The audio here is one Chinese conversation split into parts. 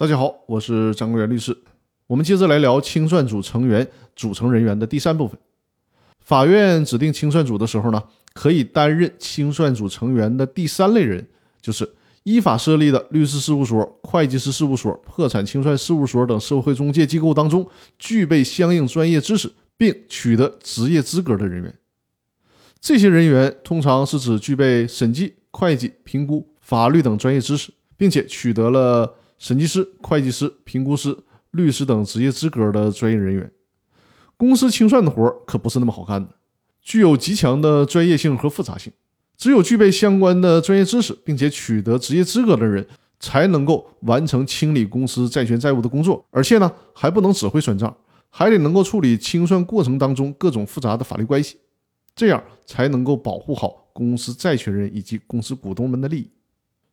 大家好，我是张国元律师。我们接着来聊清算组成员组成人员的第三部分。法院指定清算组的时候呢，可以担任清算组成员的第三类人，就是依法设立的律师事务所、会计师事务所、破产清算事务所等社会中介机构当中具备相应专业知识并取得职业资格的人员。这些人员通常是指具备审计、会计、评估、法律等专业知识，并且取得了。审计师、会计师、评估师、律师等职业资格的专业人员，公司清算的活可不是那么好干的，具有极强的专业性和复杂性。只有具备相关的专业知识，并且取得职业资格的人，才能够完成清理公司债权债务的工作。而且呢，还不能只会算账，还得能够处理清算过程当中各种复杂的法律关系，这样才能够保护好公司债权人以及公司股东们的利益。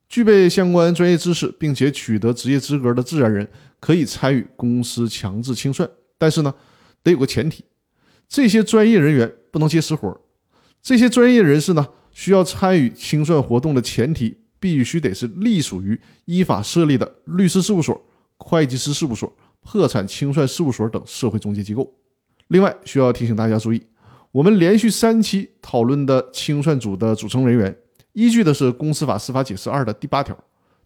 具备相关专业知识并且取得职业资格的自然人可以参与公司强制清算，但是呢，得有个前提，这些专业人员不能接私活这些专业人士呢，需要参与清算活动的前提，必须得是隶属于依法设立的律师事务所、会计师事务所、破产清算事务所等社会中介机构。另外，需要提醒大家注意，我们连续三期讨论的清算组的组成人员。依据的是《公司法司法解释二》的第八条，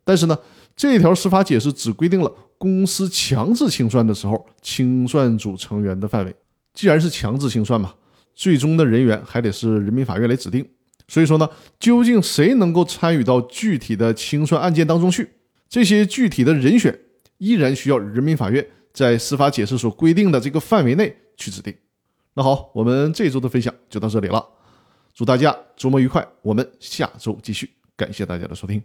但是呢，这条司法解释只规定了公司强制清算的时候清算组成员的范围。既然是强制清算嘛，最终的人员还得是人民法院来指定。所以说呢，究竟谁能够参与到具体的清算案件当中去，这些具体的人选依然需要人民法院在司法解释所规定的这个范围内去指定。那好，我们这周的分享就到这里了。祝大家周末愉快！我们下周继续，感谢大家的收听。